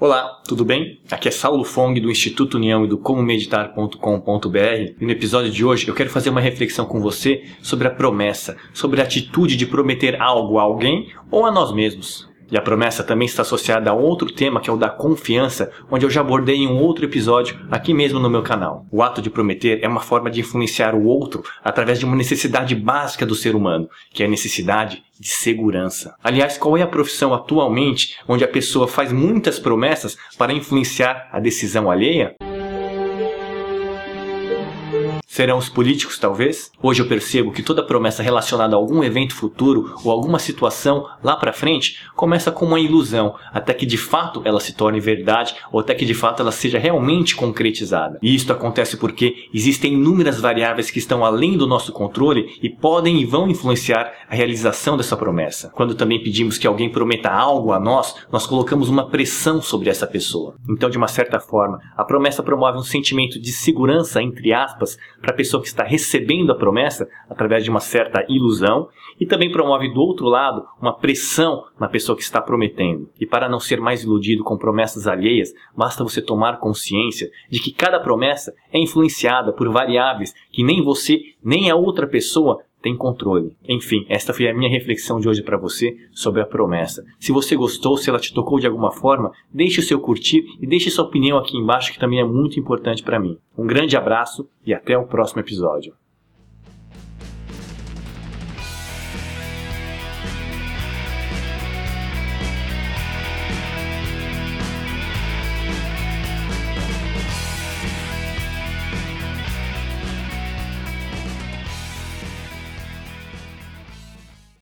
Olá, tudo bem? Aqui é Saulo Fong do Instituto União e do comomeditar.com.br e no episódio de hoje eu quero fazer uma reflexão com você sobre a promessa, sobre a atitude de prometer algo a alguém ou a nós mesmos. E a promessa também está associada a outro tema que é o da confiança, onde eu já abordei em um outro episódio aqui mesmo no meu canal. O ato de prometer é uma forma de influenciar o outro através de uma necessidade básica do ser humano, que é a necessidade de segurança. Aliás, qual é a profissão atualmente onde a pessoa faz muitas promessas para influenciar a decisão alheia? Serão os políticos, talvez? Hoje eu percebo que toda promessa relacionada a algum evento futuro ou alguma situação lá para frente começa com uma ilusão, até que de fato ela se torne verdade ou até que de fato ela seja realmente concretizada. E isto acontece porque existem inúmeras variáveis que estão além do nosso controle e podem e vão influenciar a realização dessa promessa. Quando também pedimos que alguém prometa algo a nós, nós colocamos uma pressão sobre essa pessoa. Então, de uma certa forma, a promessa promove um sentimento de segurança, entre aspas, para a pessoa que está recebendo a promessa através de uma certa ilusão e também promove do outro lado uma pressão na pessoa que está prometendo. E para não ser mais iludido com promessas alheias, basta você tomar consciência de que cada promessa é influenciada por variáveis que nem você nem a outra pessoa tem controle. Enfim, esta foi a minha reflexão de hoje para você sobre a promessa. Se você gostou, se ela te tocou de alguma forma, deixe o seu curtir e deixe sua opinião aqui embaixo que também é muito importante para mim. Um grande abraço e até o próximo episódio.